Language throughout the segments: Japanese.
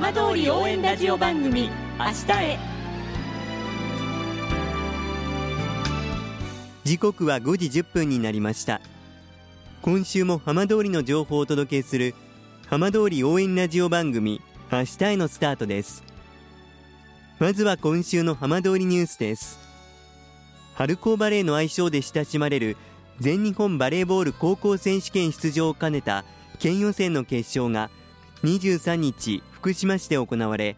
浜通り応援ラジオ番組明日へ。時刻は5時1分になりました。今週も浜通りの情報をお届けする浜通り応援ラジオ番組明日へのスタートです。まずは今週の浜通りニュースです。春高バレーの愛称で親しまれる全日本バレーボール高校選手権出場を兼ねた県予選の決勝が23日福島市で行われ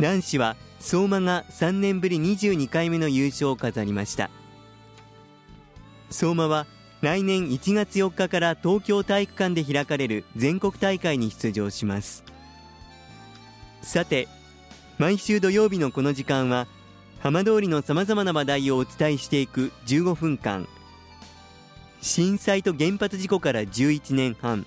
男子は相馬が3年ぶり22回目の優勝を飾りました。相馬は来年1月4日から東京体育館で開かれる全国大会に出場します。さて毎週土曜日のこの時間は浜通りのさまざまな話題をお伝えしていく15分間。震災と原発事故から11年半。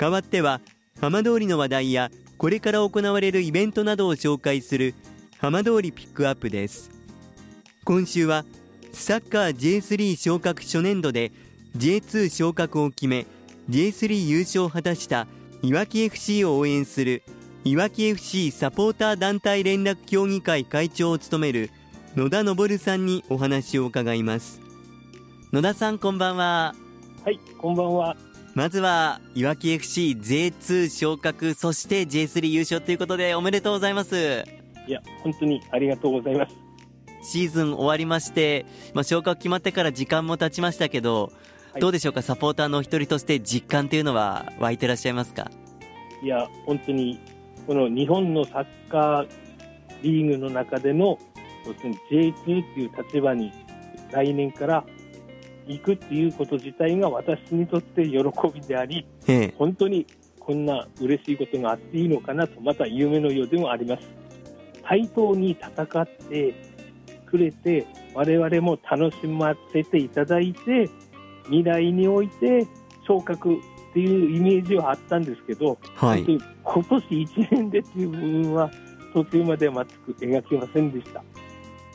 代わっては浜通りの話題やこれから行われるイベントなどを紹介する浜通りピックアップです。今週はサッカー J3 昇格初年度で J2 昇格を決め J3 優勝を果たしたいわき FC を応援するいわき FC サポーター団体連絡協議会会長を務める野田昇さんにお話を伺います。野田さんこんばんは。はいこんばんは。まずはいわき FCJ2 昇格そして J3 優勝ということでおめでとうございます。いや本当にありがとうございます。シーズン終わりまして、まあ、昇格決まってから時間も経ちましたけど、はい、どうでしょうかサポーターのお一人として実感というのは湧いてらっしゃいますか？いや本当にこの日本のサッカーリーグの中での J2 っていう立場に来年から行くっていうこと自体が私にとって喜びであり、本当にこんな嬉しいことがあっていいのかなと、また夢のようでもあります。対等に戦ってくれて、我々も楽しませていただいて、未来において昇格っていうイメージはあったんですけど、はい、今年1年でっていう部分は途中までは全く描けませんでした。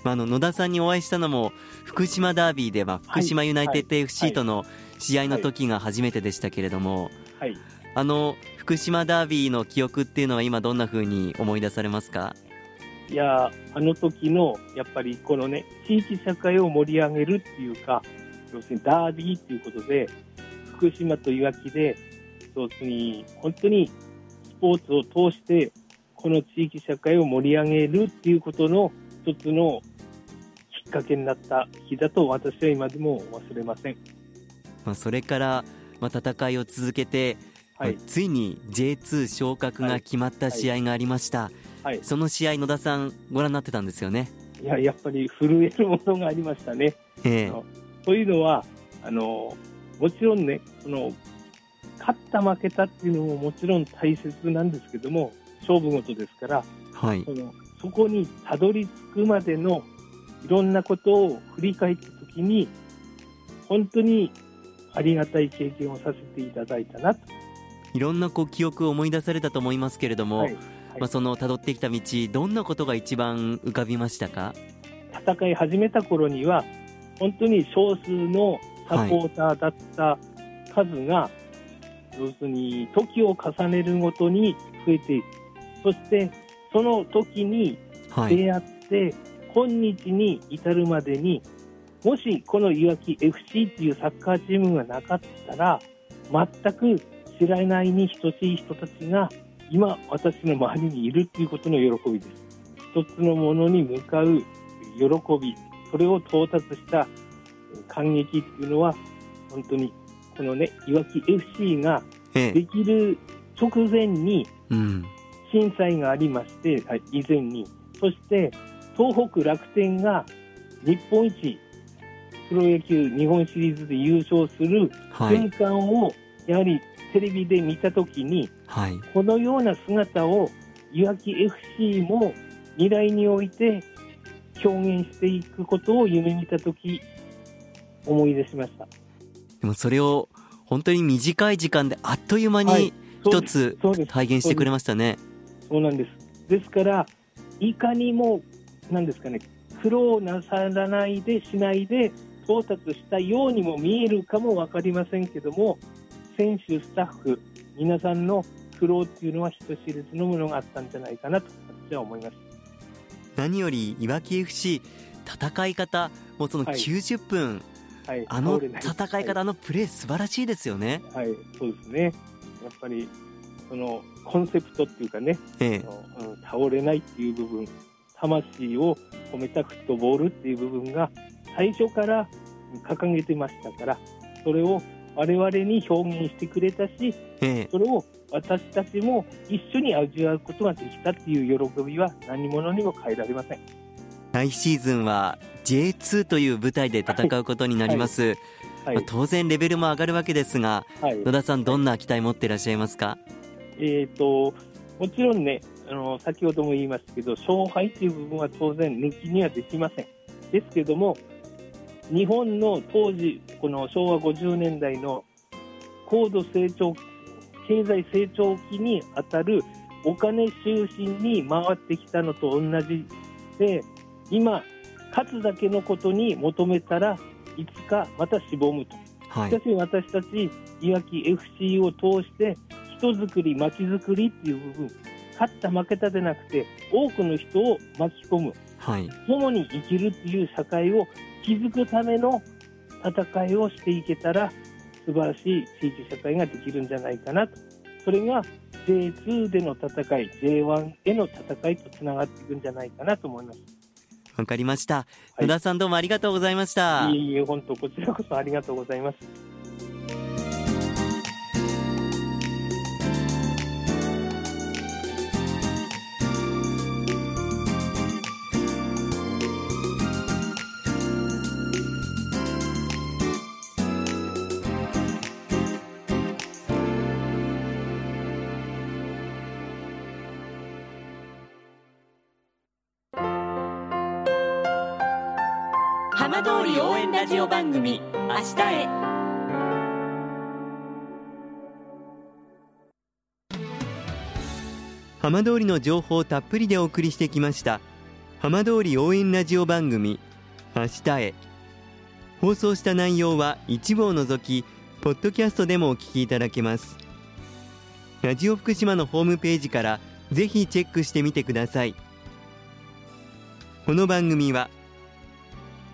まあ、あの野田さんにお会いしたのも福島ダービーでは福島ユナイテッド FC との試合の時が初めてでしたけれども、はい、あの福島ダービーの記憶っていうのは今どんなふうに思い出されますか？いやあの時のやっぱりこのね地域社会を盛り上げるっていうか要するにダービーっていうことで福島といわきで要するに本当にスポーツを通してこの地域社会を盛り上げるっていうことの一つのかけになった日だと私は今でも忘れません、まあ、それから、まあ、戦いを続けて、はい、ついに J2 昇格が決まった試合がありました、はい。はい、その試合野田さんご覧になってたんですよね？いややっぱり震えるものがありましたね。えー、というのはあのもちろんねその勝った負けたっていうのももちろん大切なんですけども勝負事ですから、はい、そのそこにたどり着くまでのいろんなことを振り返ったときに、本当にありがたい経験をさせていただいたなと。いろんなこう記憶を思い出されたと思いますけれども、はい。はい、まあ、その辿ってきた道、どんなことが一番浮かびましたか？戦い始めた頃には、本当に少数のサポーターだった数が、はい、要するに時を重ねるごとに増えていく、そしてその時に出会って、今日に至るまでにもしこのいわき FC っていうサッカーチームがなかったら全く知らないに等しい人たちが今私の周りにいるっていうことの喜びです。一つのものに向かう喜びそれを到達した感激っていうのは本当にこのねいわき FC ができる直前に震災がありまして、以前に。そして東北楽天が日本一プロ野球日本シリーズで優勝する瞬間を、やはりテレビで見たときに、はい、このような姿をいわき FC も未来において表現していくことを夢見たとき、思い出しました。でもそれを本当に短い時間であっという間に一つ体現してくれましたね。そうなんです。ですからいかにもなんですかね苦労なさらないでしないで到達したようにも見えるかも分かりませんけども選手、スタッフ皆さんの苦労っていうのは人知れずのものがあったんじゃないかなと私は思います。何よりいわき FC 戦い方もうその90分、はい、はい、あの戦い方、はい、あのプレー素晴らしいですよね。はいそうですね。やっぱりそのコンセプトっていうかね、ええ、倒れないっていう部分魂を込めたフットボールっていう部分が最初から掲げてましたからそれを我々に表現してくれたし、ええ、それを私たちも一緒に味わうことができたっていう喜びは何者にも変えられません。来シーズンは J2 という舞台で戦うことになります、はい。はい。はい、当然レベルも上がるわけですが、野田さんどんな期待持っていらっしゃいますか、えーと、もちろんねあの先ほども言いましたけど勝敗という部分は当然抜きにはできません。ですけども日本の当時この昭和50年代の高度成長経済成長期にあたるお金中心に回ってきたのと同じで今勝つだけのことに求めたらいつかまたしぼむと、はい、しかし私たちいわき FC を通して人づくり、街づくりっていう部分、勝った負けたでなくて、多くの人を巻き込む、はい、共に生きるっていう社会を築くための戦いをしていけたら、素晴らしい地域社会ができるんじゃないかなと。それが J2 での戦い、J1 への戦いとつながっていくんじゃないかなと思います。わかりました。野田さんどうもありがとうございました。いえいえ、本当こちらこそありがとうございます。浜通り応援ラジオ番組「明日へ」浜通りの情報をたっぷりでお送りしてきました浜通り応援ラジオ番組「明日へ」放送した内容は一部を除きポッドキャストでもお聞きいただけます。ラジオ福島のホームページからぜひチェックしてみてください。この番組は「